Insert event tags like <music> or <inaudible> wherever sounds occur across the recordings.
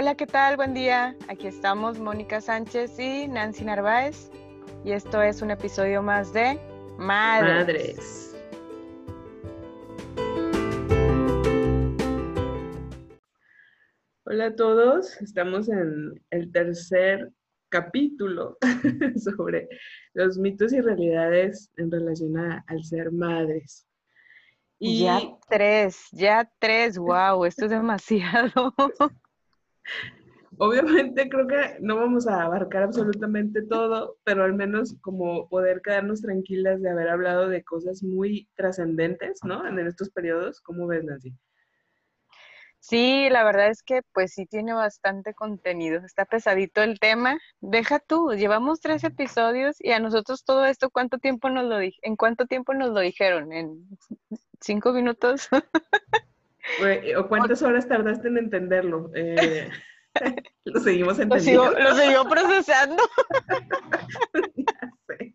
Hola, ¿qué tal? Buen día. Aquí estamos Mónica Sánchez y Nancy Narváez. Y esto es un episodio más de Madres. Madres. Hola a todos, estamos en el tercer capítulo <laughs> sobre los mitos y realidades en relación a- al ser madres. Y Ya tres, ya tres, wow, esto es demasiado. <laughs> obviamente creo que no vamos a abarcar absolutamente todo, pero al menos como poder quedarnos tranquilas de haber hablado de cosas muy trascendentes, ¿no? En estos periodos, ¿cómo ves, Nancy? Sí, la verdad es que pues sí tiene bastante contenido. Está pesadito el tema. Deja tú, llevamos tres episodios y a nosotros todo esto, ¿cuánto tiempo nos lo di- ¿En cuánto tiempo nos lo dijeron? ¿En cinco minutos? <laughs> ¿O cuántas horas tardaste en entenderlo? Eh, <laughs> lo seguimos Lo entendiendo. sigo, lo sigo procesando. Ya <laughs> sé.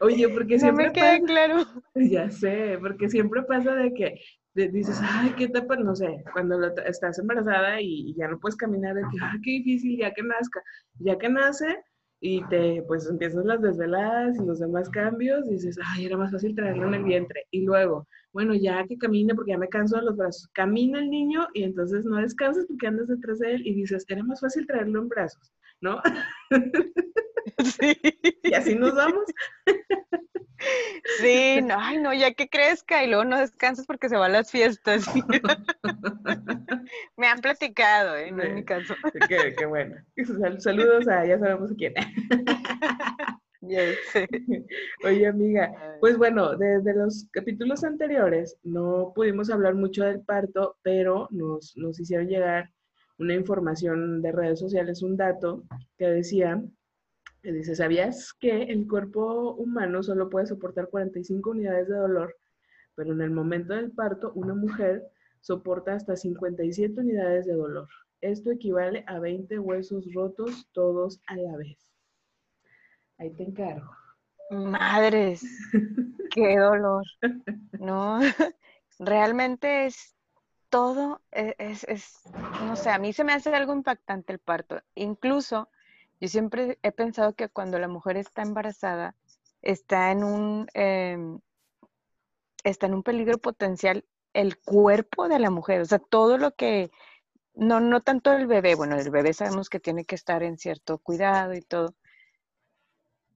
Oye, porque No siempre me queda pasa, claro. <laughs> ya sé, porque siempre pasa de que dices, ay, qué etapa, no sé, cuando lo- estás embarazada y, y ya no puedes caminar, de que, ay, qué difícil, ya que nazca, ya que nace y te, pues empiezas las desveladas y los demás cambios, dices, ay, era más fácil traerlo en el vientre. Y luego, bueno, ya que camine porque ya me canso de los brazos, camina el niño y entonces no descansas porque andas detrás de él y dices, era más fácil traerlo en brazos, ¿no? Sí. <laughs> Y así nos vamos. Sí, no, ay, no, ya que crezca y luego no descansas porque se va a las fiestas. <laughs> Me han platicado, ¿eh? No en mi caso. Qué, qué bueno. Sal- Saludos a ya sabemos quién. <laughs> <laughs> <laughs> Oye, amiga, pues bueno, desde los capítulos anteriores no pudimos hablar mucho del parto, pero nos, nos hicieron llegar una información de redes sociales, un dato que decía, que dice, ¿sabías que el cuerpo humano solo puede soportar 45 unidades de dolor, pero en el momento del parto una mujer soporta hasta 57 unidades de dolor? Esto equivale a 20 huesos rotos todos a la vez. Ahí te encargo. Madres, qué dolor. No, <laughs> realmente es todo, e- es, es, no sé, a mí se me hace algo impactante el parto. Incluso yo siempre he pensado que cuando la mujer está embarazada, está en un, em, está en un peligro potencial el cuerpo de la mujer, o sea, todo lo que, no, no tanto el bebé, bueno, el bebé sabemos que tiene que estar en cierto cuidado y todo,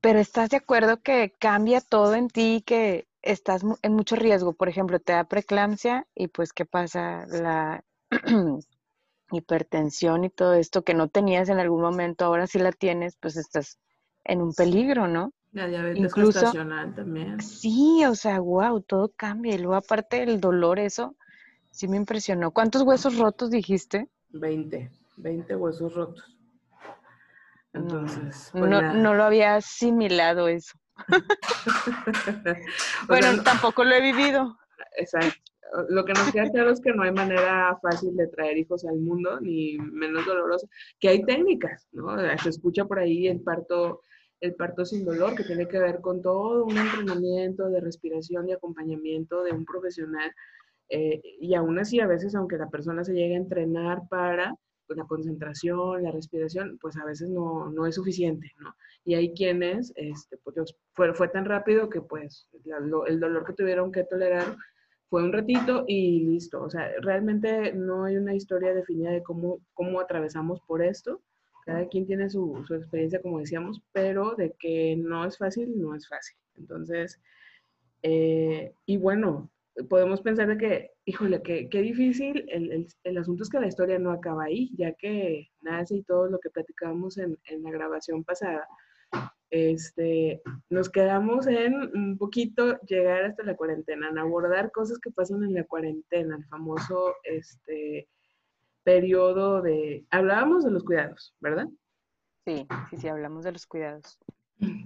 pero estás de acuerdo que cambia todo en ti, que estás en mucho riesgo, por ejemplo, te da preeclampsia y pues, ¿qué pasa? La <clears throat> hipertensión y todo esto que no tenías en algún momento, ahora sí la tienes, pues estás en un peligro, ¿no? La diabetes Incluso- gestacional también. Sí, o sea, wow, todo cambia. Y luego aparte del dolor, eso sí me impresionó. ¿Cuántos huesos rotos dijiste? 20, 20 huesos rotos. No, Entonces, pues no, no lo había asimilado eso. <laughs> Bueno, sea, no- tampoco lo he vivido. exacto. Lo que nos queda claro es que no hay manera fácil de traer hijos al mundo, ni menos dolorosa. Que hay técnicas, ¿no? Se escucha por ahí el parto, el parto sin dolor, que tiene que ver con todo un entrenamiento de respiración y acompañamiento de un profesional. eh, y aún así, a veces, aunque la persona se llegue a entrenar para la concentración, la respiración, pues a veces no, no es suficiente, ¿no? Y hay quienes, este, pues, fue, fue tan rápido que pues el dolor que tuvieron que tolerar fue un ratito y listo. O sea, realmente no hay una historia definida de cómo, cómo atravesamos por esto. Cada quien tiene su, su experiencia, como decíamos, pero de que no es fácil, no es fácil. Entonces, eh, y bueno, podemos pensar de que, híjole, qué, qué difícil. El, el- el asunto es que la historia no acaba ahí, ya que nace y todo lo que platicábamos en, en la grabación pasada. Este, nos quedamos en un poquito llegar hasta la cuarentena, en abordar cosas que pasan en la cuarentena, el famoso este, periodo de... Hablábamos de los cuidados, ¿verdad? Sí, sí, sí, hablamos de los cuidados.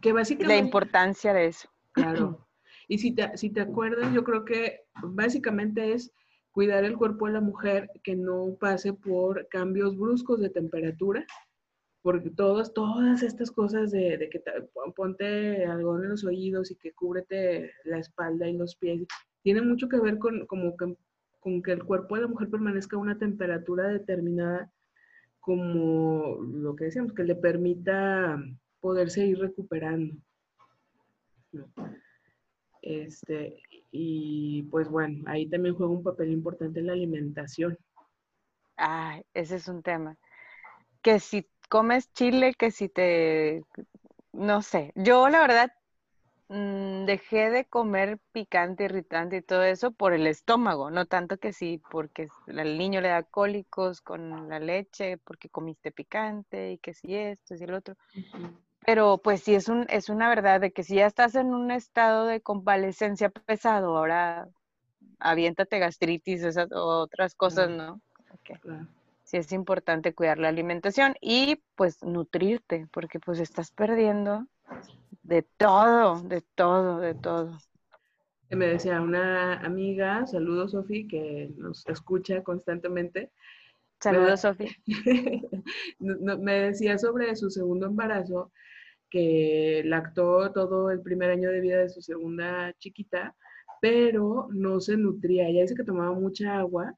Que Y la básicamente... importancia de eso. Claro. Y si te, si te acuerdas, yo creo que básicamente es cuidar el cuerpo de la mujer que no pase por cambios bruscos de temperatura, porque todas, todas estas cosas de, de que te- ponte algodón en los oídos y que cúbrete la espalda y los pies, tiene mucho que ver con, como que, con que el cuerpo de la mujer permanezca a una temperatura determinada como lo que decíamos, que le permita poderse ir recuperando. Este, y pues bueno, ahí también juega un papel importante en la alimentación. Ah, ese es un tema. Que si comes chile, que si te, no sé, yo la verdad mm, dejé de comer picante, irritante y todo eso por el estómago, no tanto que sí, porque el niño le da cólicos con la leche, porque comiste picante y que si esto y el otro. Pero pues sí es un es una verdad de que si ya estás en un estado de convalecencia pesado, ahora aviéntate gastritis, esas otras cosas, ¿no? Sí es importante cuidar la alimentación y pues nutrirte, porque pues estás perdiendo de todo, de todo, de todo. Me decía una amiga, saludos Sofi, que nos escucha constantemente. Saludos Sofi. <laughs> me decía sobre su segundo embarazo que lactó todo el primer año de vida de su segunda chiquita, pero no se nutría. Ella dice que tomaba mucha agua,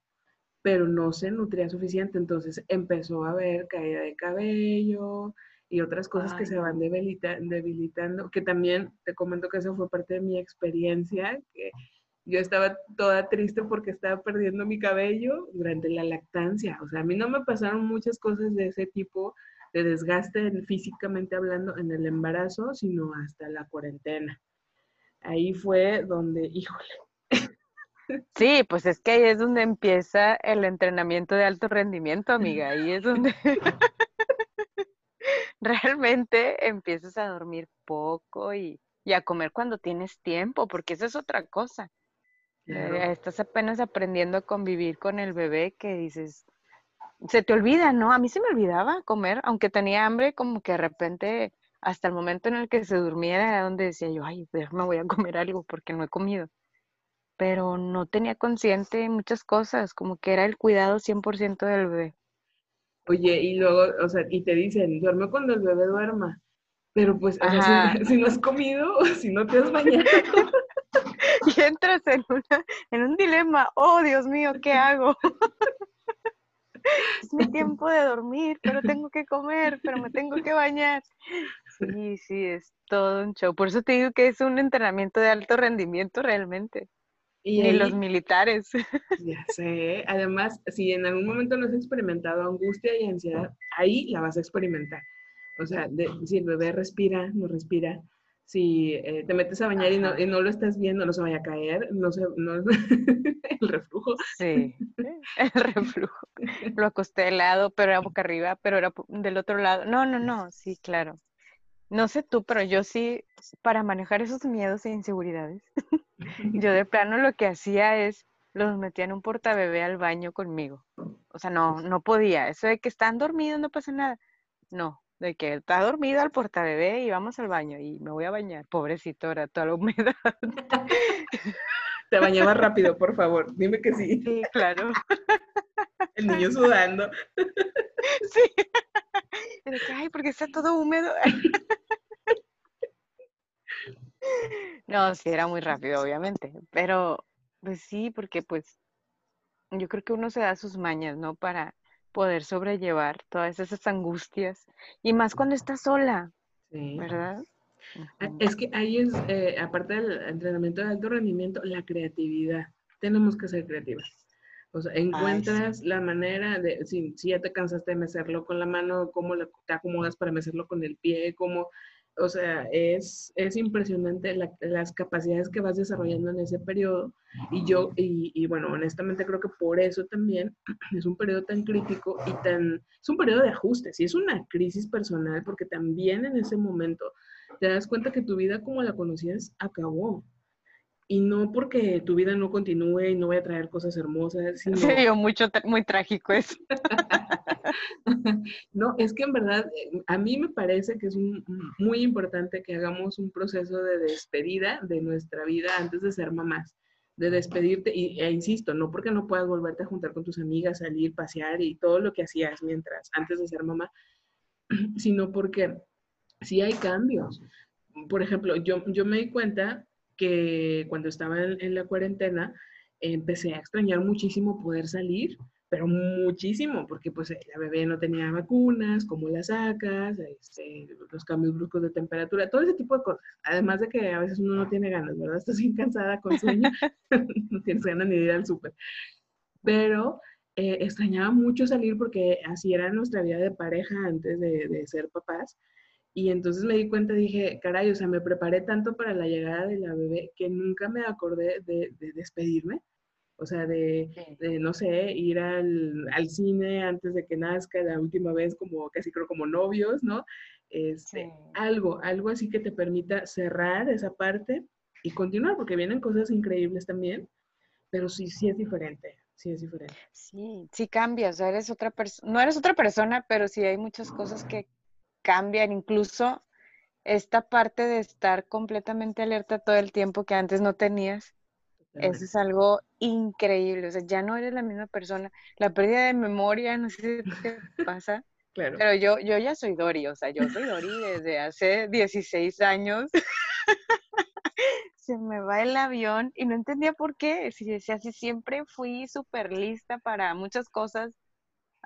pero no se nutría suficiente. Entonces empezó a ver caída de cabello y otras cosas que se van debilitando, que también te comento que eso fue parte de mi experiencia, que yo estaba toda triste porque estaba perdiendo mi cabello durante la lactancia. O sea, a mí no me pasaron muchas cosas de ese tipo de desgaste físicamente hablando en el embarazo, sino hasta la cuarentena. Ahí fue donde, <laughs> híjole. Sí, pues es que ahí es donde empieza el entrenamiento de alto rendimiento, amiga. Ahí es donde <laughs> realmente empiezas a dormir poco y, a comer cuando tienes tiempo, porque esa es otra cosa. Eh, estás apenas aprendiendo a convivir con el bebé que dices, se te olvida, ¿no? A mí se me olvidaba comer, aunque tenía hambre, como que de repente, hasta el momento en el que se durmiera, era donde decía yo, ay, me voy a comer algo porque no he comido. Pero no tenía consciente muchas cosas, como que era el cuidado 100% del bebé. Oye, y luego, o sea, y te dicen, duerme cuando el bebé duerma. Pero pues, o sea, <laughs> si, no has comido, si no te has bañado. <laughs> y entras en, una, en un dilema, oh Dios mío, ¿qué <laughs> hago? Es mi tiempo de dormir, pero tengo que comer, pero me tengo que bañar. Sí, sí, es todo un show. Por eso te digo que es un entrenamiento de alto rendimiento realmente. Y Ni los militares. Ya sé. Además, si en algún momento no has experimentado angustia y ansiedad, ahí la vas a experimentar. O sea, si el bebé respira, no respira, si eh, te metes a bañar y no, y no, lo estás viendo, no se vaya a caer, no se, no, <laughs> el reflujo. Sí, <laughs> el reflujo. Lo acosté de lado, pero era boca arriba, pero era del otro lado. No, no, no, sí, claro. No sé tú, pero yo sí, para manejar esos miedos e inseguridades, <laughs> yo de plano lo que hacía es los metía en un portabebé al baño conmigo. O sea, no, no podía. Eso de que están dormidos no pasa nada. No, de que está dormido al portabebé y vamos al baño y me voy a bañar. Pobrecito, era toda la humedad. Te bañaba rápido, por favor. Dime que sí. Sí, claro. El niño sudando. Sí. De que, ay, porque está todo húmedo. No, sí, era muy rápido, obviamente. Pero, pues sí, porque pues yo creo que uno se da sus mañas, ¿no? Para poder sobrellevar todas esas angustias y más cuando estás sola, ¿verdad? Es que ahí es, eh, aparte del entrenamiento de alto rendimiento, la creatividad. Tenemos que ser creativas. O sea, encuentras la manera de, si, si, ya te cansaste de mecerlo con la mano, cómo te acomodas para mecerlo con el pie, cómo o sea, es, es impresionante las capacidades que vas desarrollando en ese periodo. Y yo, y, bueno, honestamente creo que por eso también <clears throat> es un periodo tan crítico y tan, es un periodo de ajustes y es una crisis personal porque también en ese momento te das cuenta que tu vida como la conocías acabó. Y no porque tu vida no continúe y no vaya a traer cosas hermosas. Sino... Sí, <laughs> mucho, muy trágico eso. <laughs> <laughs> no, es que en verdad eh, a mí me parece que es muy importante que hagamos un proceso de despedida de nuestra vida antes de ser mamás, de despedirte, e insisto, no porque no puedas volverte a juntar con tus amigas, salir, pasear y todo lo que hacías mientras, antes de ser mamá, <clears throat> sino porque sí hay cambios. Por ejemplo, yo, yo me di cuenta que cuando estaba en, la cuarentena, empecé a extrañar muchísimo poder salir, pero muchísimo, porque pues la bebé no tenía vacunas, cómo la sacas, este, los cambios bruscos de temperatura, todo ese tipo de cosas. Además de que a veces uno no tiene ganas, ¿verdad? Estás bien cansada con sueño, <laughs> no tienes ganas ni de ir al súper. Pero eh, extrañaba mucho salir porque así era nuestra vida de pareja antes de, ser papás. Y entonces me di cuenta, dije, caray, o sea, me preparé tanto para la llegada de la bebé que nunca me acordé de despedirme o sea, de, no sé, ir al, al, cine antes de que nazca la última vez, como casi creo como novios, ¿no? Este, Algo, algo así que te permita cerrar esa parte y continuar, porque vienen cosas increíbles también, pero sí, sí es diferente, sí es diferente. Sí, sí cambias, eres otra persona, no eres otra persona, pero sí hay muchas cosas que cambian, incluso esta parte de estar completamente alerta todo el tiempo que antes no tenías eso es algo increíble, o sea, ya no eres la misma persona. La pérdida de memoria, no sé si te <laughs> pasa, claro. pero yo, yo ya soy Dori, o sea, yo soy Dori desde hace 16 años. <laughs> Se me va el avión y no entendía por qué. Si si siempre fui súper lista para muchas cosas,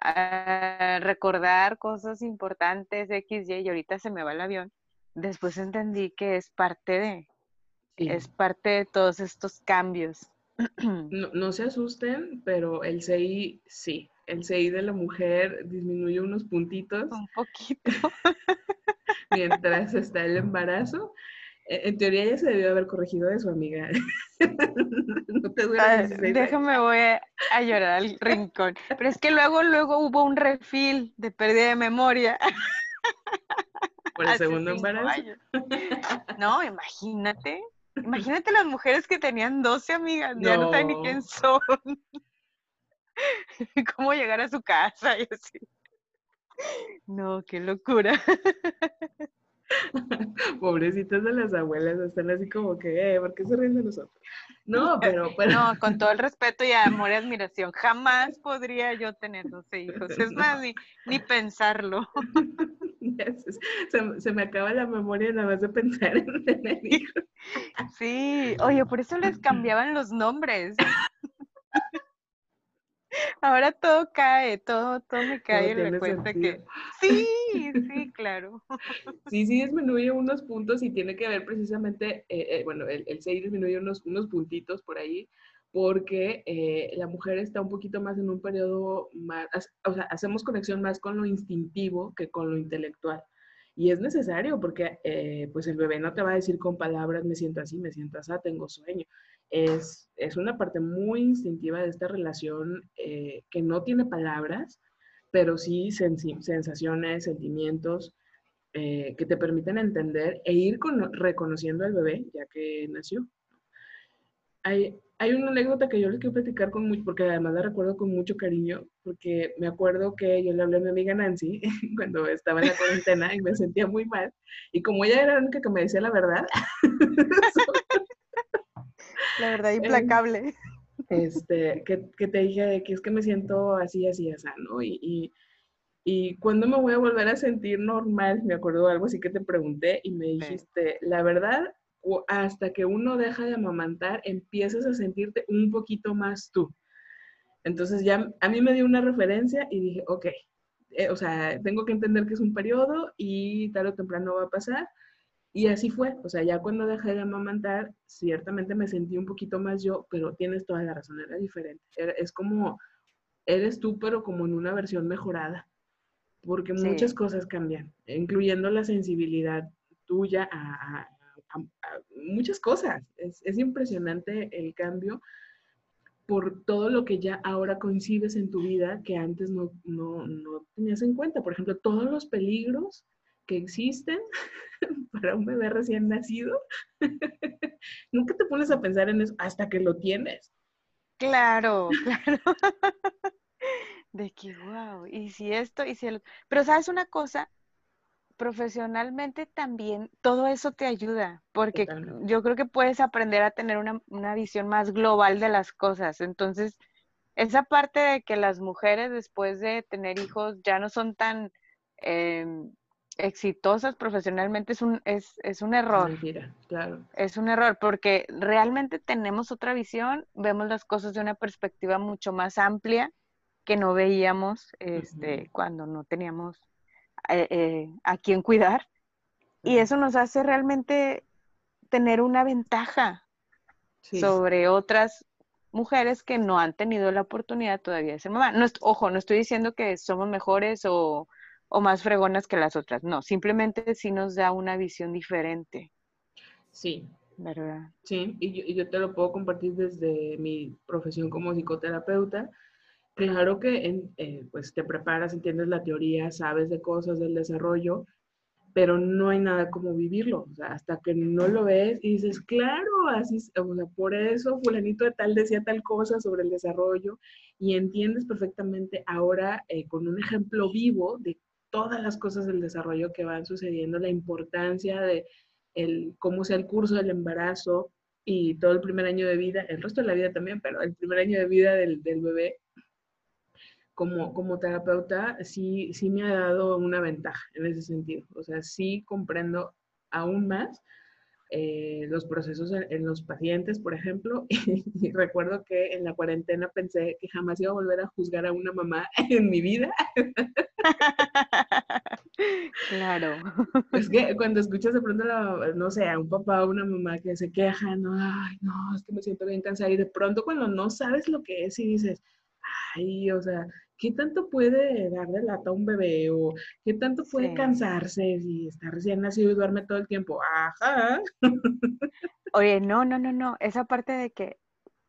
a recordar cosas importantes, X, Y, y ahorita se me va el avión. Después entendí que es parte de, es parte de todos estos cambios. <clears throat> No, se asusten, pero el CI sí. El CI de la mujer disminuye unos puntitos. Un poquito. <laughs> mientras está el embarazo. E, en teoría ella se debió haber corregido de su amiga. <laughs> no te ah, Déjame, voy a llorar al rincón. Pero es que luego, luego hubo un refil de pérdida de memoria. Por el <laughs> segundo embarazo. No, imagínate. Imagínate las mujeres que tenían 12 amigas, ya no saben ni quién son. <laughs> Cómo llegar a su casa <laughs> y así. No, qué locura. <laughs> <laughs> Pobrecitas de las abuelas, están así como que, eh, ¿por qué se ríen de nosotros? No, <laughs> pero, pero... No, con todo el respeto y amor y admiración, jamás podría yo tener 12 hijos. Es más, ni, ni pensarlo. <laughs> Se, me acaba la memoria nada más de pensar en tener hijos. Sí, oye, por eso les cambiaban los nombres. Ahora todo cae, todo, todo me cae cuenta que sí, sí, claro. <laughs> Sí, sí disminuye unos puntos y tiene que ver precisamente, eh, eh, bueno, el, el 6 disminuye unos, unos puntitos por ahí, porque eh, la mujer está un poquito más en un periodo más, o sea, hacemos conexión más con lo instintivo que con lo intelectual. Y es necesario porque eh, pues el bebé no te va a decir con palabras, me siento así, me siento así, tengo sueño. Es, es una parte muy instintiva de esta relación eh, que no tiene palabras, pero sí sensaciones, sentimientos que te permiten entender e ir con, reconociendo al bebé ya que nació. Hay, hay una anécdota que yo les quiero platicar con mucho, porque además la recuerdo con mucho cariño, porque me acuerdo que yo le hablé a mi amiga Nancy <laughs> cuando estaba en la cuarentena y me sentía muy mal. Y como ella era la única que me decía la verdad. <laughs> la verdad <laughs> implacable. Este, que, que, te dije que es que me siento así, así, así, ¿no? Y, y, y cuando me voy a volver a sentir normal, me acuerdo algo así que te pregunté y me dijiste, la verdad hasta que uno deja de amamantar, empiezas a sentirte un poquito más tú. Entonces ya a mí me dio una referencia y dije, ok, eh, o sea, tengo que entender que es un periodo y tarde o temprano va a pasar. Y así fue, o sea, ya cuando dejé de amamantar, ciertamente me sentí un poquito más yo, pero tienes toda la razón, era diferente. es como, eres tú, pero como en una versión mejorada, porque muchas cosas cambian, incluyendo la sensibilidad tuya a, muchas cosas. Es, es, impresionante el cambio por todo lo que ya ahora coincides en tu vida que antes no, no, no tenías en cuenta. Por ejemplo, todos los peligros que existen <laughs> para un bebé recién nacido. <laughs> Nunca te pones a pensar en eso hasta que lo tienes. Claro, <laughs> claro. De que, wow, y si esto, y si el... Pero sabes una cosa, profesionalmente también todo eso te ayuda, porque yo creo que puedes aprender a tener una, visión más global de las cosas. Entonces, esa parte de que las mujeres después de tener hijos ya no son tan em, exitosas profesionalmente es un, es, es un error. Mentira, claro. Es un error porque realmente tenemos otra visión, vemos las cosas de una perspectiva mucho más amplia que no veíamos este, cuando no teníamos eh, eh, a quién cuidar. Y eso nos hace realmente tener una ventaja sobre otras mujeres que no han tenido la oportunidad todavía de ser mamá. No, ojo, no estoy diciendo que somos mejores o, o más fregonas que las otras, no, simplemente sí nos da una visión diferente. Sí. ¿Verdad? Sí, y yo, y yo te lo puedo compartir desde mi profesión como psicoterapeuta. Claro que eh, pues te preparas, entiendes la teoría, sabes de cosas del desarrollo, pero no hay nada como vivirlo. O sea, hasta que no lo ves y dices, claro, así, o sea, por eso fulanito de tal decía tal cosa sobre el desarrollo y entiendes perfectamente ahora eh, con un ejemplo vivo de todas las cosas del desarrollo que van sucediendo, la importancia de el, cómo sea el curso del embarazo y todo el primer año de vida, el resto de la vida también, pero el primer año de vida del, del bebé, como, como terapeuta, sí, sí me ha dado una ventaja en ese sentido. O sea, sí comprendo aún más eh, los procesos en, los pacientes, por ejemplo, <laughs> y, recuerdo que en la cuarentena pensé que jamás iba a volver a juzgar a una mamá <laughs> en mi vida. <laughs> Claro. Es que cuando escuchas de pronto, no sé, a un papá o una mamá que se queja, no, ay, no, es que me siento bien cansada, y de pronto cuando no sabes lo que es y dices, ay, o sea, ¿qué tanto puede dar de lata a un bebé? ¿O qué tanto puede cansarse si está recién nacido y duerme todo el tiempo? Ajá. Oye, no, no, no, no. Esa parte de que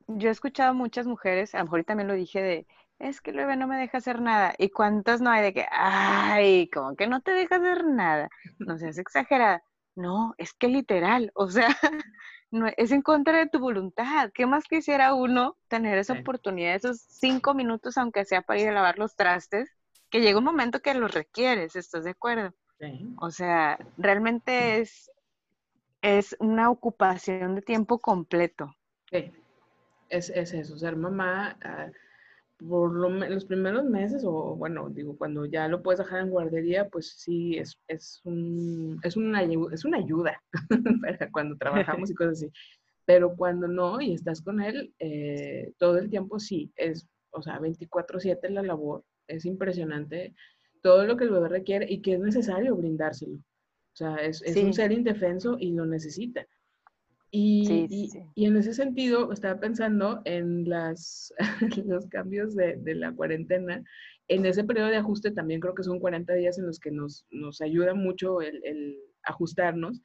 yo he escuchado muchas mujeres, a lo mejor también lo dije de, es que el bebé no me deja hacer nada. ¿Y cuántas no hay de que, ay, como que no te deja hacer nada? No seas exagerada. No, es que literal, o sea, <laughs> no, es en contra de tu voluntad. ¿Qué más quisiera uno tener esa oportunidad, esos cinco minutos, aunque sea para ir a lavar los trastes, que llega un momento que los requieres, ¿estás de acuerdo? O sea, realmente es, es una ocupación de tiempo completo. Sí, es, es eso, ser mamá. Ah, por los primeros meses, o bueno, digo, cuando ya lo puedes dejar en guardería, pues sí, es, es, un, es, una, es una ayuda <laughs> para cuando trabajamos y <laughs> cosas así. Pero cuando no y estás con él, eh, todo el tiempo sí, es, o sea, 24/7 la labor, es impresionante todo lo que el bebé requiere y que es necesario brindárselo. O sea, es, es un ser indefenso y lo necesita. Y, y, en ese sentido, estaba pensando en las, <laughs> los cambios de, de, la cuarentena. En ese periodo de ajuste también creo que son 40 días en los que nos, nos ayuda mucho el, el, ajustarnos.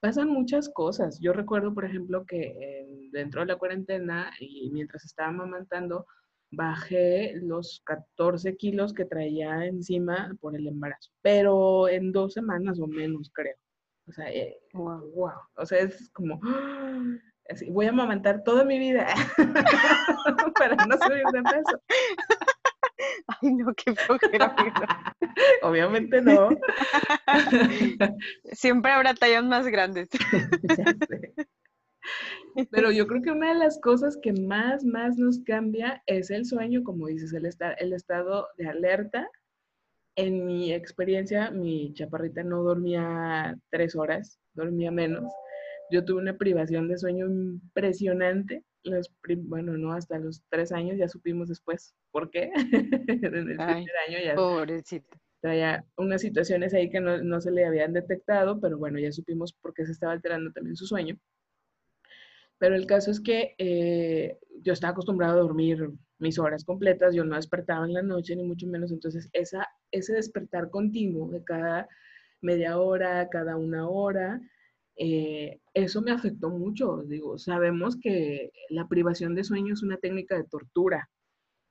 Pasan muchas cosas. Yo recuerdo, por ejemplo, que dentro de la cuarentena y mientras estaba amamantando, bajé los 14 kilos que traía encima por el embarazo, pero en dos semanas o menos, creo. O sea, wow. Eh, o sea, es como, así, voy a amamantar toda mi vida <laughs> para no subir de peso. <laughs> Ay, no, qué flojera. <laughs> Obviamente no. Siempre habrá tallas más grandes. Pero yo creo que una de las cosas que más, más nos cambia es el sueño, como dices, el, estar, el estado de alerta en mi experiencia, mi chaparrita no dormía tres horas, dormía menos. Yo tuve una privación de sueño impresionante. Los, bueno, no, hasta los tres años ya supimos después por qué. <laughs> en el primer año ya pobrecita. traía unas situaciones ahí que no, no se le habían detectado, pero bueno, ya supimos por qué se estaba alterando también su sueño. Pero el caso es que eh, yo estaba acostumbrado a dormir mis horas completas, yo no despertaba en la noche, ni mucho menos. Entonces, esa, ese despertar continuo de cada media hora, cada una hora, eh, eso me afectó mucho. Digo, sabemos que la privación de sueño es una técnica de tortura,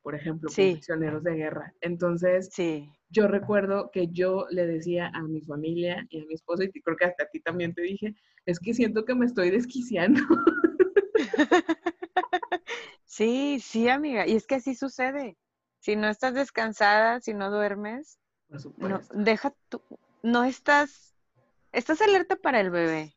por ejemplo, sí. prisioneros de guerra. Entonces, sí. yo recuerdo que yo le decía a mi familia y a mi esposa, y creo que hasta a ti también te dije, es que siento que me estoy desquiciando. <laughs> Sí, sí, amiga. Y es que así sucede. Si no estás descansada, si no duermes, no, deja tu, no estás, estás alerta para el bebé,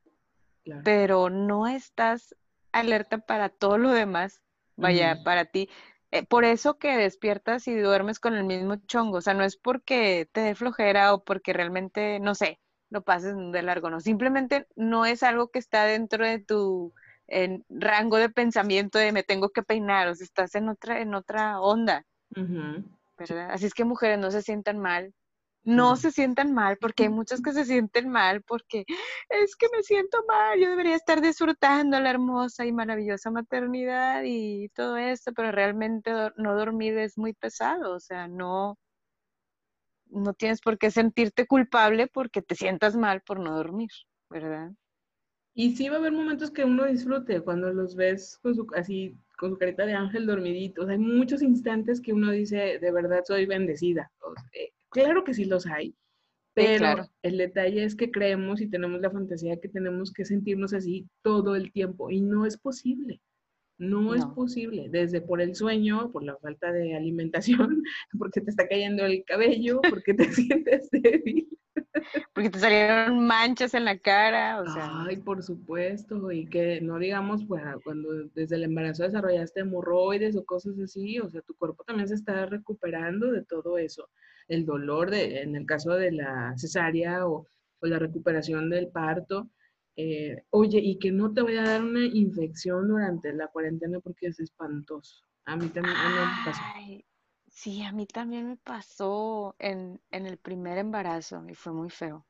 pero no estás alerta para todo lo demás. Vaya, para ti. eh, por eso que despiertas y duermes con el mismo chongo, o sea, no es porque te dé flojera o porque realmente, no sé, lo pases de largo, no, simplemente no es algo que está dentro de tu rango de pensamiento de me tengo que peinar, o sea, estás en otra, en otra onda, ¿verdad? Así es que mujeres no se sientan mal, no se sientan mal, porque hay muchas que se sienten mal, porque es que me siento mal, yo debería estar disfrutando la hermosa y maravillosa maternidad y todo esto, pero realmente no dormir es muy pesado, o sea, no, no tienes por qué sentirte culpable porque te sientas mal por no dormir, ¿verdad? Y sí va a haber momentos que uno disfrute cuando los ves con su, así, con su carita de ángel dormidito. hay muchos instantes que uno dice, de verdad soy bendecida. Eh, claro que sí los hay, pero el detalle es que creemos y tenemos la fantasía que tenemos que sentirnos así todo el tiempo y no es posible. No, es posible, desde por el sueño, por la falta de alimentación, <laughs> porque te está cayendo el cabello, porque te <laughs> sientes débil. Porque te salieron manchas en la cara, o sea. Ay, por supuesto, y que no digamos, pues, cuando desde el embarazo desarrollaste hemorroides o cosas así, o sea, tu cuerpo también se está recuperando de todo eso. El dolor, de, en el caso de la cesárea o, o la recuperación del parto, eh, oye, y que no te vaya a dar una infección durante la cuarentena porque es espantoso. A mí también me pasó. Sí, a mí también me pasó en, el primer embarazo y fue muy feo.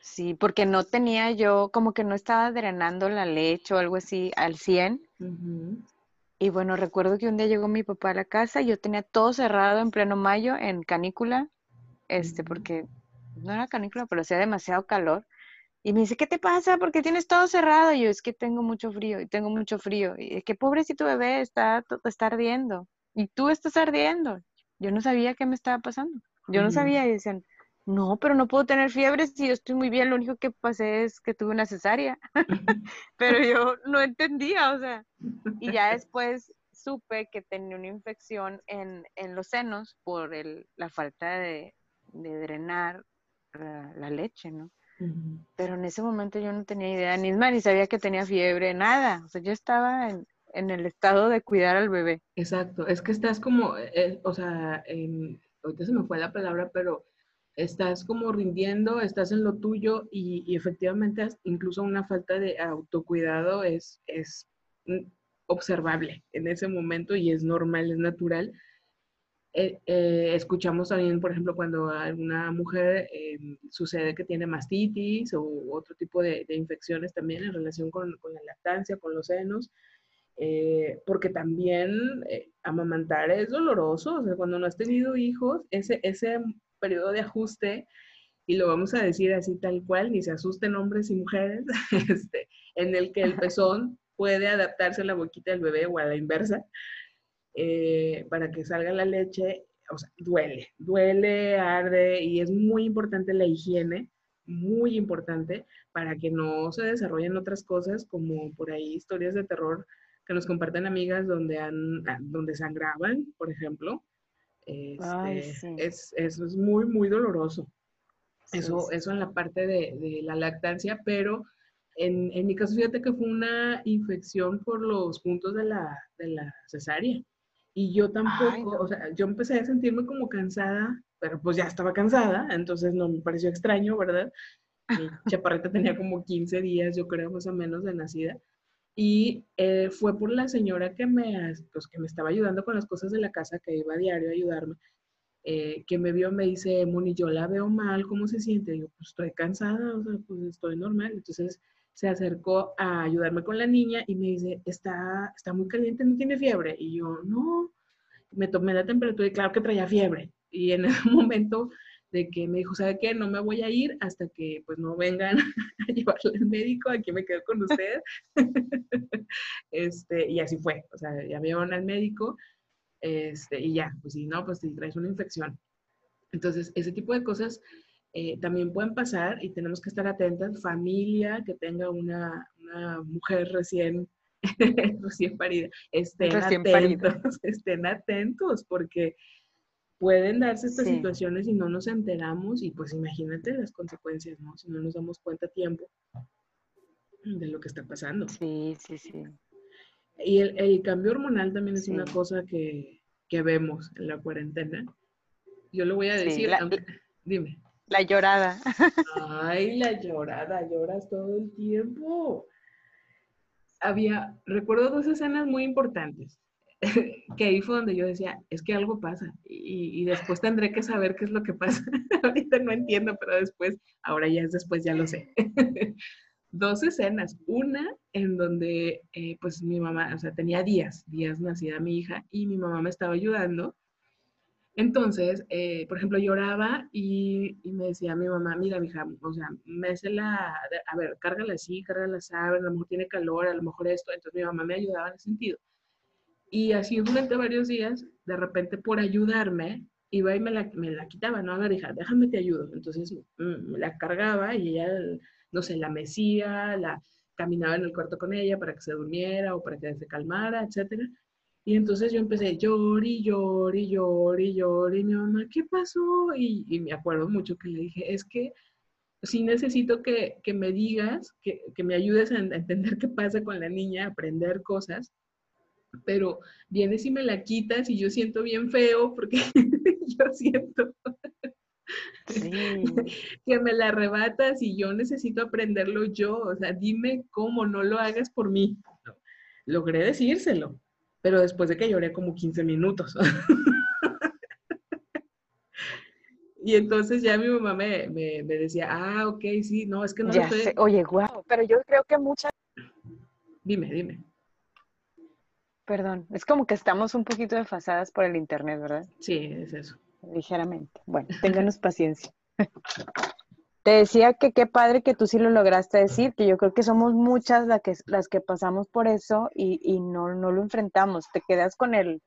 Sí, porque no tenía yo, como que no estaba drenando la leche o algo así al 100. Y bueno, recuerdo que un día llegó mi papá a la casa y yo tenía todo cerrado en pleno mayo en canícula, este, porque no era canícula, pero hacía demasiado calor. Y me dice, ¿qué te pasa? Porque tienes todo cerrado. Y yo, es que tengo mucho frío y tengo mucho frío. Y es que pobrecito bebé está, está ardiendo. Y tú estás ardiendo. Yo no sabía qué me estaba pasando. Yo no sabía. Y decían, no, pero no puedo tener fiebre si yo estoy muy bien. Lo único que pasé es que tuve una cesárea. <laughs> pero yo no entendía, o sea. Y ya después supe que tenía una infección en, los senos por el, la falta de, drenar la leche, ¿no? Pero en ese momento yo no tenía idea, ni más, ni sabía que tenía fiebre, nada. O sea, yo estaba en, el estado de cuidar al bebé. Exacto, es que estás como, eh, o sea, ahorita se me fue la palabra, pero estás como rindiendo, estás en lo tuyo y, efectivamente incluso una falta de autocuidado es, es observable en ese momento y es normal, es natural. Eh, eh, escuchamos también, por ejemplo, cuando alguna mujer eh, sucede que tiene mastitis o otro tipo de, infecciones también en relación con, la lactancia, con los senos, porque también amamantar es doloroso, o sea, cuando no has tenido hijos, ese, ese periodo de ajuste, y lo vamos a decir así tal cual, ni se asusten hombres y mujeres, <laughs> este, en el que el pezón puede adaptarse a la boquita del bebé o a la inversa, eh, para que salga la leche, o sea, duele, duele, arde y es muy importante la higiene, muy importante para que no se desarrollen otras cosas como por ahí historias de terror que nos comparten amigas donde, han, ah, donde sangraban, por ejemplo. Este, es, eso es muy, muy doloroso. eso, eso en la parte de, de la lactancia, pero en, en, mi caso, fíjate que fue una infección por los puntos de la, de la cesárea. Y yo tampoco, o sea, yo empecé a sentirme como cansada, pero pues ya estaba cansada, entonces no me pareció extraño, ¿verdad? Mi <laughs> chaparrita tenía como 15 días, yo creo, más o menos, de nacida. Y eh, fue por la señora que me, pues, que me estaba ayudando con las cosas de la casa, que iba a diario a ayudarme, eh, que me vio, me dice, Moni, yo la veo mal, ¿cómo se siente? Y yo, pues estoy cansada, o sea, pues estoy normal. Entonces se acercó a ayudarme con la niña y me dice, está, está muy caliente, no tiene fiebre. Y yo, no, me tomé la temperatura y claro que traía fiebre. Y en <laughs> ese momento de que me dijo, ¿sabe qué? No me voy a ir hasta que pues no vengan <laughs> a llevarle al médico, aquí me quedo con usted. <laughs> este, y así fue, o sea, ya me llevaron al médico este, y ya, pues si no, pues si traes una infección. Entonces, ese tipo de cosas eh, también pueden pasar y tenemos que estar atentas. Familia que tenga una, mujer recién, <laughs> recién parida, estén atentos, estén atentos porque pueden darse estas situaciones y no nos enteramos y pues imagínate las consecuencias, ¿no? Si no nos damos cuenta a tiempo de lo que está pasando. Sí, sí, sí. Y el, cambio hormonal también es una cosa que, vemos en la cuarentena. Yo lo voy a decir, dime. La llorada. Ay, la llorada, lloras todo el tiempo. Había, recuerdo dos escenas muy importantes, <laughs> que ahí fue donde yo decía, es que algo pasa y, y después tendré que saber qué es lo que pasa. <laughs> Ahorita no entiendo, pero después, ahora ya es después, ya lo sé. <laughs> dos escenas. Una en donde, eh, pues mi mamá, o sea, tenía días, días nacida mi hija y mi mamá me estaba ayudando. Entonces, eh, por ejemplo, lloraba y, me decía mi mamá, mira, hija, o sea, la, a ver, cárgala así, cárgala así, a lo mejor tiene calor, a lo mejor esto. Entonces mi mamá me ayudaba en ese sentido. Y así durante varios días, de repente por ayudarme, iba y me la, me la quitaba, ¿no? A ver, hija, déjame te ayudo. Entonces mm, me la cargaba y ella no sé, la mesía, la caminaba en el cuarto con ella para que se durmiera o para que se calmara, etc. Y entonces yo empecé, llori, llori, llori, llori, y mi mamá, ¿qué pasó? Y, me acuerdo mucho que le dije, es que sí necesito que, me digas, que, que, me ayudes a entender qué pasa con la niña, aprender cosas, pero vienes y me la quitas y yo siento bien feo porque <laughs> yo siento <laughs> <laughs> que me la arrebatas y yo necesito aprenderlo yo. O sea, dime cómo, no lo hagas por mí. Logré decírselo, pero después de que lloré como 15 minutos. y entonces ya mi mamá me, decía, ah, ok, sí, no, es que no ya estoy... Oye, guau, pero yo creo que muchas... Dime, dime. Perdón, es como que estamos un poquito desfasadas por el internet, ¿verdad? Sí, es eso ligeramente. Bueno, ténganos paciencia. <laughs> Te decía que qué padre que tú sí lo lograste decir, que yo creo que somos muchas las que, las que pasamos por eso y, no, no, lo enfrentamos. Te quedas con él,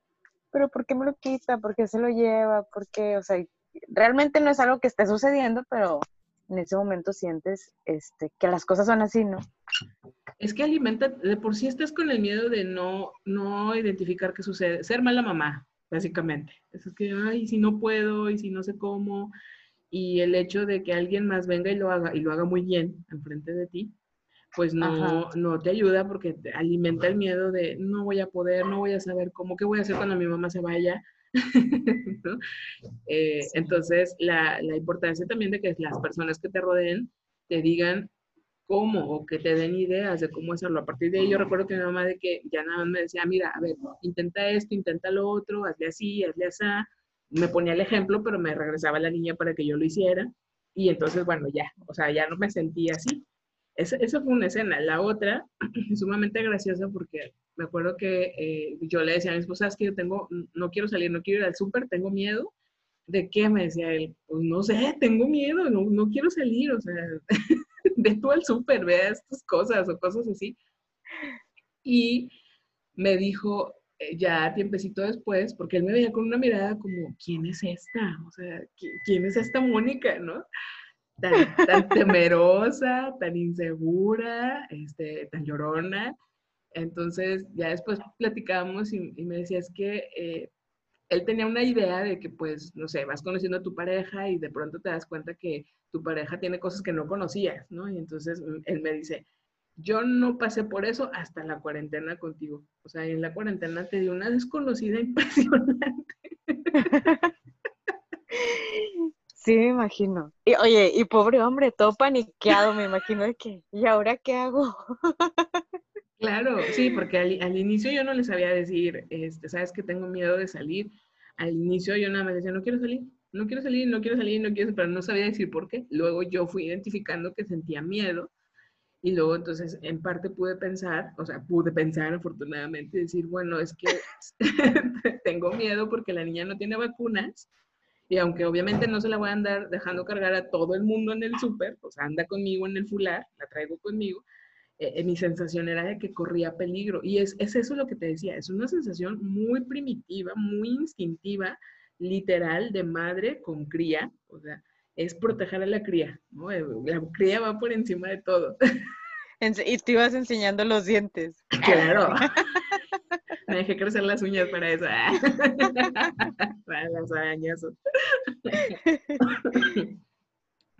pero ¿por qué me lo quita? ¿Por qué se lo lleva? ¿Por qué? O sea, realmente no es algo que esté sucediendo, pero en ese momento sientes este, que las cosas son así, ¿no? Es que alimenta, de por sí estás con el miedo de no, no identificar qué sucede, ser mala mamá, básicamente. Es que, ay, si no puedo y si no sé cómo, y el hecho de que alguien más venga y lo haga, y lo haga muy bien enfrente de ti, pues no, no te ayuda porque te alimenta el miedo de no voy a poder, no voy a saber cómo, qué voy a hacer cuando mi mamá se vaya. <laughs> Eh, entonces, la, la importancia también de que las personas que te rodeen te digan cómo o que te den ideas de cómo hacerlo. A partir de ahí yo recuerdo que mi mamá de que ya nada más me decía, mira, a ver, intenta esto, intenta lo otro, hazle así, hazle así. Me ponía el ejemplo, pero me regresaba la niña para que yo lo hiciera. Y entonces, bueno, ya, o sea, ya no me sentía así. Esa, esa fue una escena. La otra, <clears throat> sumamente graciosa porque me acuerdo que eh, yo le decía a mi esposa, es que yo tengo, no quiero salir, no quiero ir al súper, tengo miedo. ¿De qué? Me decía él, pues no sé, tengo miedo, no, no quiero salir, o sea, <laughs> de tú al súper, vea estas cosas o cosas así. Y me dijo, eh, ya tiempecito después, porque él me veía con una mirada como, ¿quién es esta? O sea, ¿quién es esta Mónica, no? Tan, tan <laughs> temerosa, tan insegura, este, tan llorona. Entonces, ya después platicábamos y, me decía, es que eh, él tenía una idea de que, pues, no sé, vas conociendo a tu pareja y de pronto te das cuenta que tu pareja tiene cosas que no conocías, ¿no? Y entonces mm, él me dice, yo no pasé por eso hasta la cuarentena contigo. O sea, en la cuarentena te di una desconocida <laughs> impresionante. Sí, me imagino. Y oye, y pobre hombre, todo paniqueado, me imagino de que, ¿y ahora qué hago? <laughs> Claro, sí, porque al, inicio yo no les sabía decir, este, sabes que tengo miedo de salir. Al inicio yo nada más decía, no quiero salir, no quiero salir, no quiero salir, no quiero, pero no sabía decir por qué. Luego yo fui identificando que sentía miedo y luego entonces en parte pude pensar, o sea, pude pensar afortunadamente, decir, bueno, es que <laughs> tengo miedo porque la niña no tiene vacunas y aunque obviamente no se la voy a andar dejando cargar a todo el mundo en el súper, pues anda conmigo en el fular, la traigo conmigo, eh, mi sensación era de que corría peligro. Y es, es eso lo que te decía, es una sensación muy primitiva, muy instintiva, literal, de madre con cría, o sea, es proteger a la cría, ¿no? Eh, la cría va por encima de todo. <laughs> Y te ibas enseñando los dientes. Claro. <laughs> Me dejé crecer las uñas para eso. <laughs> para las arañazos.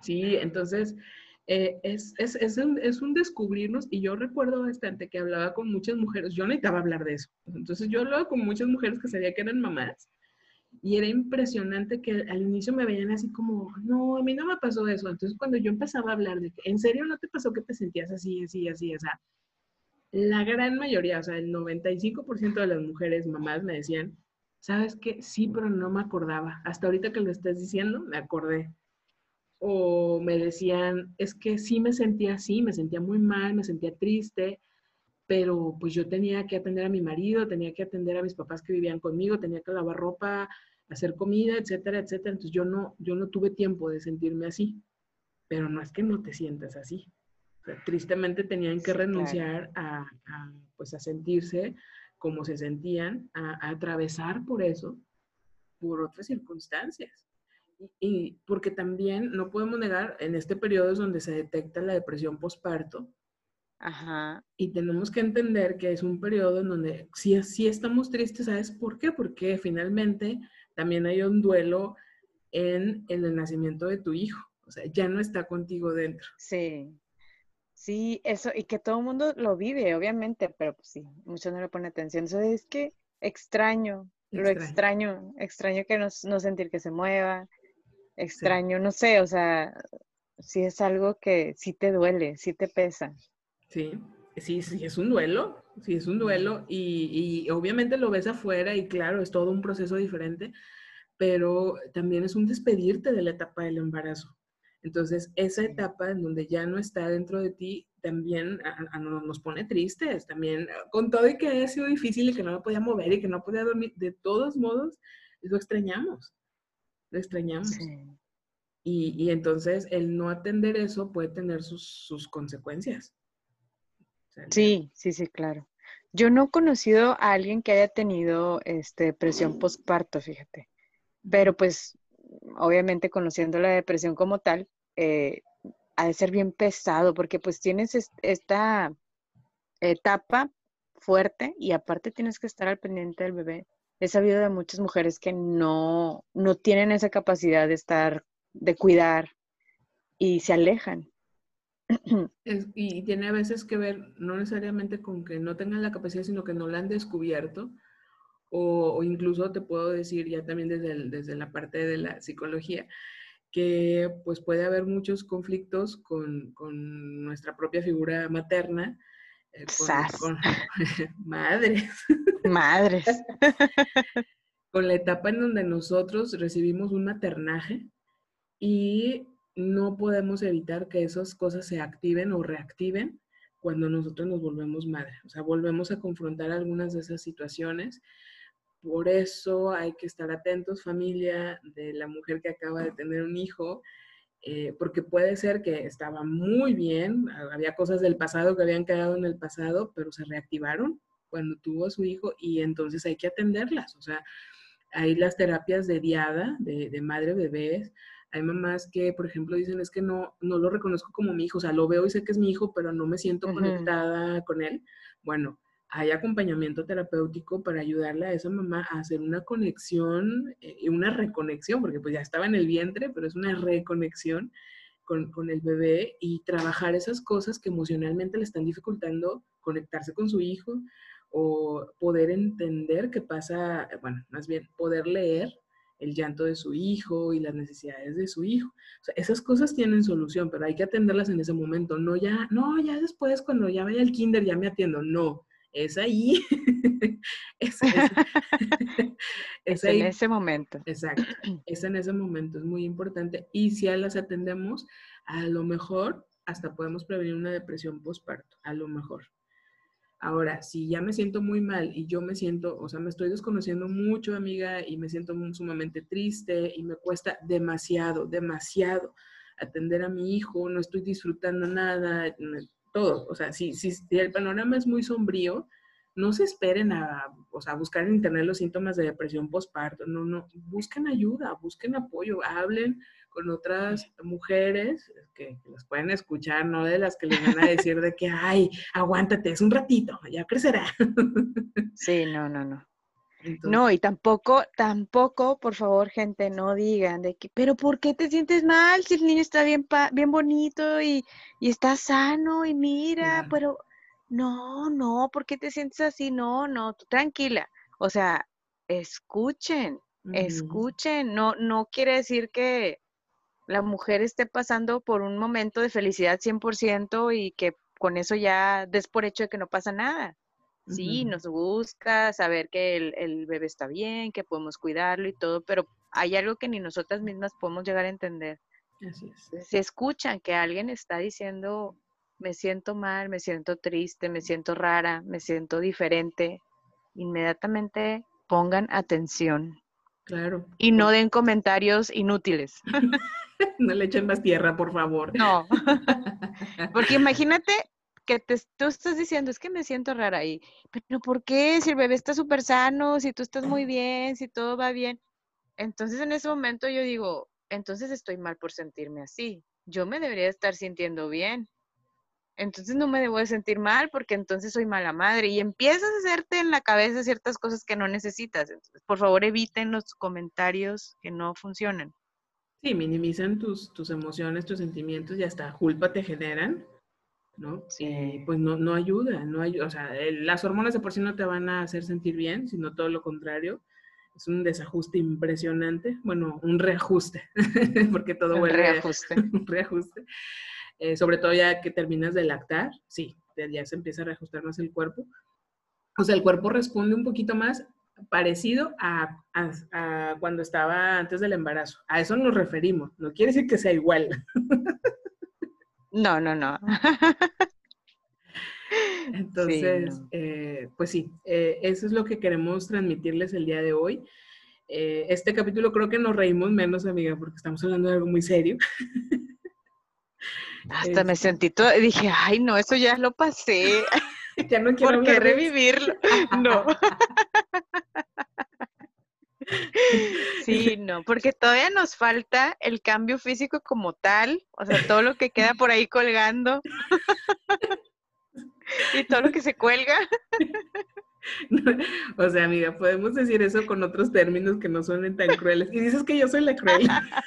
Sí, entonces eh, es, es, es, un, es, un, descubrirnos y yo recuerdo bastante que hablaba con muchas mujeres, yo necesitaba hablar de eso, entonces yo hablaba con muchas mujeres que sabía que eran mamás y era impresionante que al inicio me veían así como, no, a mí no me pasó eso, entonces cuando yo empezaba a hablar de que, ¿en serio no te pasó que te sentías así, así, así, o sea, la gran mayoría, o sea, el 95% de las mujeres mamás me decían, ¿sabes qué? Sí, pero no me acordaba, hasta ahorita que lo estás diciendo, me acordé o me decían, es que sí me sentía así, me sentía muy mal, me sentía triste, pero pues yo tenía que atender a mi marido, tenía que atender a mis papás que vivían conmigo, tenía que lavar ropa, hacer comida, etcétera, etcétera. Entonces yo no, yo no tuve tiempo de sentirme así, pero no es que no te sientas así. tristemente tenían que renunciar a, pues a sentirse como se sentían, a atravesar por eso, por otras circunstancias y porque también no podemos negar, en este periodo es donde se detecta la depresión postparto. Ajá. Y tenemos que entender que es un periodo en donde sí, sí estamos tristes, ¿sabes por qué? Porque finalmente también hay un duelo en, en el nacimiento de tu hijo. O sea, ya no está contigo dentro. Sí. Sí, eso, y que todo el mundo lo vive, obviamente, pero pues sí, muchos no le ponen atención. Eso es que extraño, lo extraño, extraño que no, no sentir que se mueva, extraño, no sé, o sea, si es algo que sí te duele, sí te pesa. Sí, sí, sí, es un duelo, sí, es un duelo y, y obviamente lo ves afuera y claro, es todo un proceso diferente, pero también es un despedirte de la etapa del embarazo. Entonces, esa etapa en donde ya no está dentro de ti también nos pone tristes, también con todo y que haya sido difícil y que no me podía mover y que no podía dormir, de todos modos, lo extrañamos lo extrañamos. Y, entonces el no atender eso puede tener sus, consecuencias. sí, sí, sí, claro. Yo no he conocido a alguien que haya tenido este, depresión postparto, fíjate. Pero pues, obviamente conociendo la depresión como tal, eh, ha de ser bien pesado porque pues tienes esta etapa fuerte y aparte tienes que estar al pendiente del bebé he sabido de muchas mujeres que no, no tienen esa capacidad de estar, de cuidar y se alejan. <clears throat> y tiene a veces que ver no necesariamente con que no tengan la capacidad, sino que no la han descubierto. O, incluso te puedo decir ya también desde, desde la parte de la psicología, que pues puede haber muchos conflictos con, con nuestra propia figura materna, eh, con, <laughs> madres. Madres. <laughs> con la etapa en donde nosotros recibimos un maternaje y no podemos evitar que esas cosas se activen o reactiven cuando nosotros nos volvemos madre. O sea, volvemos a confrontar algunas de esas situaciones. Por eso hay que estar atentos, familia, de la mujer que acaba de tener un hijo, eh, porque puede ser que estaba muy bien, había cosas del pasado que habían quedado en el pasado, pero se reactivaron cuando tuvo a su hijo y entonces hay que atenderlas. O sea, hay las terapias de diada, de, de madre bebés. Hay mamás que, por ejemplo, dicen es que no, no lo reconozco como mi hijo, o sea, lo veo y sé que es mi hijo, pero no me siento conectada con él. Bueno, hay acompañamiento terapéutico para ayudarle a esa mamá a hacer una conexión y eh, una reconexión, porque pues ya estaba en el vientre, pero es una reconexión con, con, el bebé y trabajar esas cosas que emocionalmente le están dificultando conectarse con su hijo o poder entender qué pasa, bueno, más bien poder leer el llanto de su hijo y las necesidades de su hijo. O sea, esas cosas tienen solución, pero hay que atenderlas en ese momento, no ya, no, ya después cuando ya vaya al kinder ya me atiendo, no, es ahí. <laughs> <laughs> es, es, en ese momento. Exacto, <clears throat> es en ese momento, es muy importante. Y si a las atendemos, a lo mejor hasta podemos prevenir una depresión postparto, a lo mejor. Ahora, si ya me siento muy mal y yo me siento, o sea, me estoy desconociendo mucho, amiga, y me siento sumamente triste y me cuesta demasiado, demasiado atender a mi hijo, no estoy disfrutando nada, todo. O sea, si, si, el panorama es muy sombrío, no se esperen a, o sea, buscar en internet los síntomas de depresión postparto. No, no, busquen ayuda, busquen apoyo, hablen con otras mujeres que, las pueden escuchar, no de las que les van a decir de que, ay, aguántate, es un ratito, ya crecerá. Sí, no, no, no. No, y tampoco, tampoco, por favor, gente, no digan de que, pero ¿por qué te sientes mal si el niño está bien, bien bonito y, está sano y mira, pero no, no, ¿por qué te sientes así? No, no, tú tranquila. O sea, escuchen, escuchen, no, no quiere decir que la mujer esté pasando por un momento de felicidad 100% y que con eso ya des por hecho de que no pasa nada. Sí, nos busca saber que el, bebé está bien, que podemos cuidarlo y todo, pero hay algo que ni nosotras mismas podemos llegar a entender. Así es. Si escuchan que alguien está diciendo, me siento mal, me siento triste, me siento rara, me siento diferente, inmediatamente pongan atención. Claro. Y no den comentarios inútiles. <laughs> no le echen más tierra, por favor. No. <laughs> Porque imagínate que te, tú estás diciendo, es que me siento rara ahí. Pero ¿por qué? Si el bebé está súper sano, si tú estás muy bien, si todo va bien. Entonces en ese momento yo digo, entonces estoy mal por sentirme así. Yo me debería estar sintiendo bien. Entonces no me debo de sentir mal porque entonces soy mala madre. Y empiezas a hacerte en la cabeza ciertas cosas que no necesitas. Entonces, por favor, eviten los comentarios que no funcionan. Sí, minimizan tus, tus emociones, tus sentimientos y hasta culpa te generan ¿no? Sí. pues no, no ayuda, no ayuda, o sea, las hormonas de por sí no te van a hacer sentir bien, sino todo lo contrario. Es un desajuste impresionante, bueno, un reajuste, <laughs> porque todo un vuelve reajuste. <laughs> un reajuste. Eh, sobre todo ya que terminas de lactar, sí, ya se empieza a reajustar más el cuerpo. O sea, el cuerpo responde un poquito más parecido a, a, cuando estaba antes del embarazo. A eso nos referimos. No quiere decir que sea igual. <laughs> No, no, no. <laughs> Entonces, eh, pues sí, eh, eso es lo que queremos transmitirles el día de hoy. Eh, este capítulo creo que nos reímos menos, amiga, porque estamos hablando de algo muy serio. <laughs> Hasta me este sentí todo, dije, ay, no, eso ya lo pasé. <laughs> ya no quiero ¿Por qué revivirlo? No. Sí, no, porque todavía nos falta el cambio físico como tal, o sea, todo lo que queda por ahí colgando y todo lo que se cuelga. <laughs> o sea, amiga, podemos decir eso con otros términos que no suenen tan crueles. Y dices que yo soy la cruel. <laughs>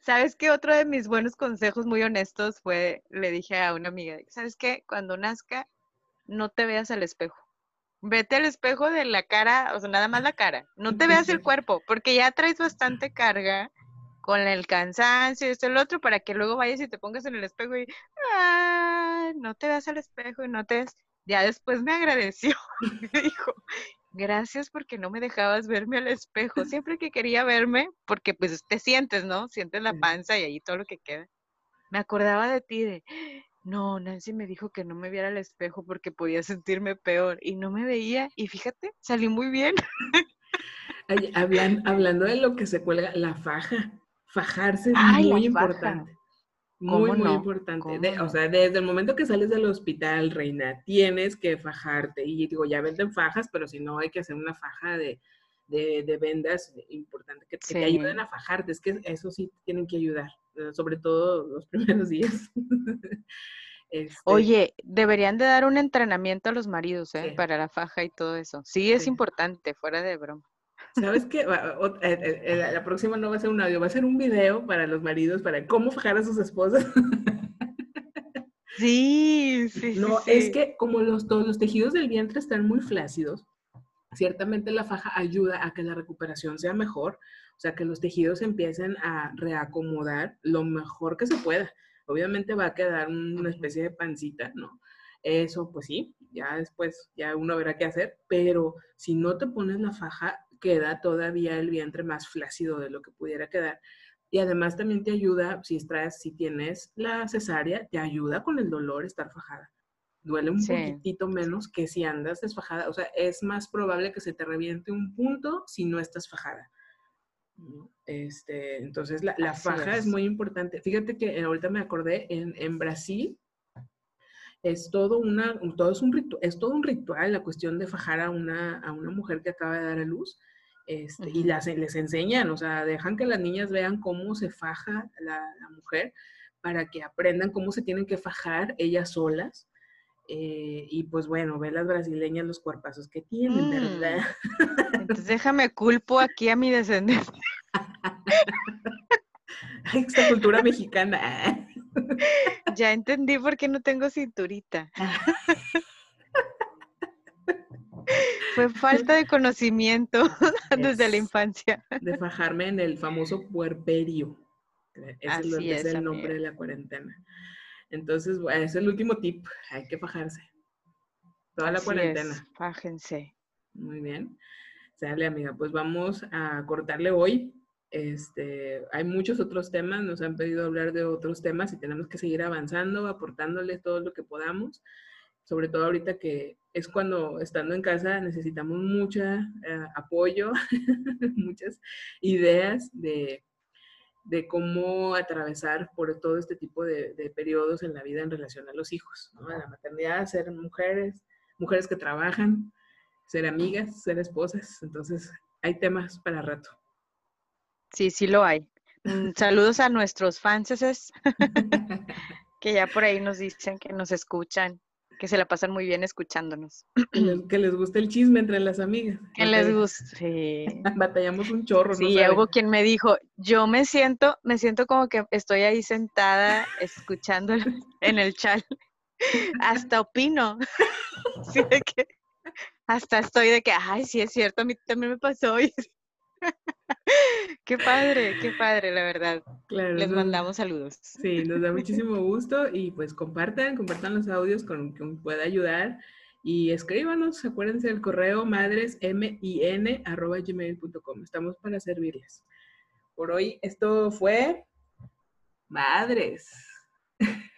¿Sabes qué? Otro de mis buenos consejos muy honestos fue, le dije a una amiga, ¿sabes qué? Cuando nazca, no te veas al espejo vete al espejo de la cara, o sea, nada más la cara, no te veas el <laughs> cuerpo, porque ya traes bastante carga con el cansancio y esto el otro, para que luego vayas y te pongas en el espejo y, ah, no te veas al espejo y no te Ya después me agradeció, <laughs> me dijo, gracias porque no me dejabas verme al espejo, siempre que quería verme, porque pues te sientes, ¿no? Sientes la panza y ahí todo lo que queda. Me acordaba de ti, de, no, Nancy me dijo que no me viera al espejo porque podía sentirme peor y no me veía y fíjate, salí muy bien. hablando de lo que se cuelga, la faja, fajarse es muy importante. Muy, muy importante. o sea, desde el momento que sales del hospital, reina, tienes que fajarte. Y digo, ya venden fajas, pero si no, hay que hacer una faja de, vendas importante que, te ayuden a fajarte. Es que eso sí tienen que ayudar, sobre todo los <laughs> primeros días. <laughs> Este Oye, deberían de dar un entrenamiento a los maridos, ¿eh? Para la faja y todo eso. Sí, es importante, fuera de broma. ¿Sabes <laughs> qué? Eh, eh, la próxima no va a ser un audio, va a ser un video para los maridos, para cómo fajar a sus esposas. Sí, sí. No, es que como los, todos los tejidos del vientre están muy flácidos, ciertamente la faja ayuda a que la recuperación sea mejor, o sea, que los tejidos empiecen a reacomodar lo mejor que se pueda obviamente va a quedar una especie de pancita, ¿no? Eso, pues sí, ya después, ya uno verá qué hacer, pero si no te pones la faja, queda todavía el vientre más flácido de lo que pudiera quedar. Y además también te ayuda, si traes, si tienes la cesárea, te ayuda con el dolor estar fajada. Duele un poquitito menos que si andas desfajada. O sea, es más probable que se te reviente un punto si no estás fajada. Este, entonces, la, faja es. muy importante. Fíjate que ahorita me acordé, en, Brasil es todo, una, todo es, un es todo un ritual la cuestión de fajar a una, a una mujer que acaba de dar a luz. Este, Y las, les enseñan, o sea, dejan que las niñas vean cómo se faja la, mujer para que aprendan cómo se tienen que fajar ellas solas. Eh, y pues bueno, ve las brasileñas los cuerpazos que tienen, ¿verdad? Mm. Entonces <laughs> déjame culpo aquí a mi descendencia. <laughs> Esta cultura mexicana. <laughs> Ya entendí por qué no tengo cinturita. Fue falta de conocimiento desde la infancia. De fajarme en el famoso puerperio. Ese es, el nombre de la cuarentena. Entonces, bueno, es el último tip. Hay que fajarse. Toda la cuarentena. fájense. Muy bien. Sale, amiga. Pues vamos a cortarle hoy. Este, hay muchos otros temas, nos han pedido hablar de otros temas y tenemos que seguir avanzando, aportándoles todo lo que podamos, sobre todo ahorita que es cuando estando en casa necesitamos mucho eh, apoyo, <laughs> muchas ideas de de cómo atravesar por todo este tipo de, periodos en la vida en relación a los hijos, ¿no? a la maternidad, ser mujeres, mujeres que trabajan, ser amigas, ser esposas. Entonces, hay temas para rato. Sí, sí lo hay. Mm, saludos a nuestros fans <laughs> que ya por ahí nos dicen que nos escuchan que se la pasan muy bien escuchándonos. Que les, que guste el chisme entre las amigas. Que les guste. <laughs> Batallamos un chorro. Sí, hubo quien me dijo, yo me siento, me siento como que estoy ahí sentada escuchando <laughs> en el chat. Hasta opino. <laughs> Sí, de que, hasta estoy de que, ay, sí es cierto, a mí también me pasó. <laughs> qué padre, qué padre, la verdad. Les mandamos saludos. Sí, nos da muchísimo <laughs> gusto y pues compartan, compartan los audios con quien pueda ayudar y escríbanos, acuérdense del correo madresmin.gmail.com. Estamos para servirles. Por hoy esto fue Madres. <laughs>